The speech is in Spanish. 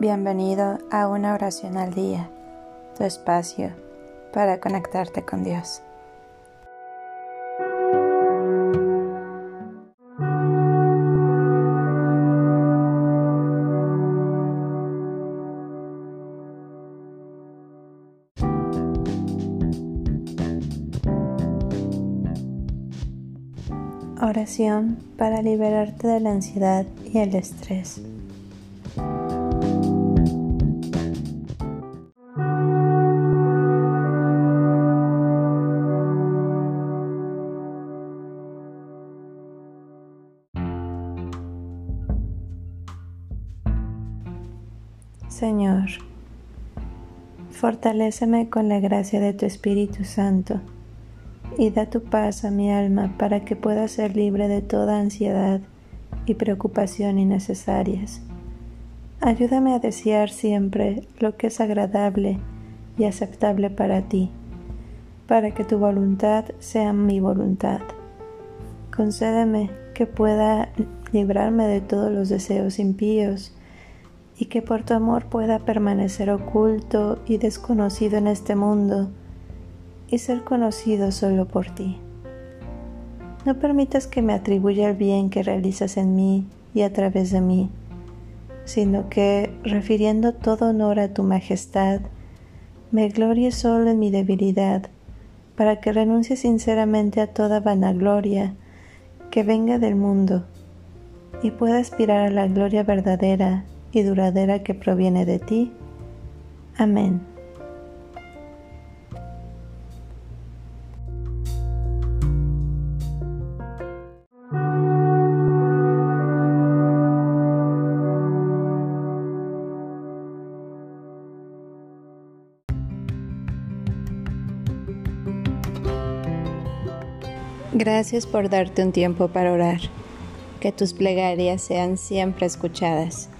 Bienvenido a una oración al día, tu espacio para conectarte con Dios. Oración para liberarte de la ansiedad y el estrés. Señor, fortaléceme con la gracia de tu Espíritu Santo y da tu paz a mi alma para que pueda ser libre de toda ansiedad y preocupación innecesarias. Ayúdame a desear siempre lo que es agradable y aceptable para ti, para que tu voluntad sea mi voluntad. Concédeme que pueda librarme de todos los deseos impíos y que por tu amor pueda permanecer oculto y desconocido en este mundo y ser conocido solo por ti. No permitas que me atribuya el bien que realizas en mí y a través de mí, sino que, refiriendo todo honor a tu majestad, me glorie solo en mi debilidad, para que renuncie sinceramente a toda vanagloria que venga del mundo y pueda aspirar a la gloria verdadera y duradera que proviene de ti. Amén. Gracias por darte un tiempo para orar. Que tus plegarias sean siempre escuchadas.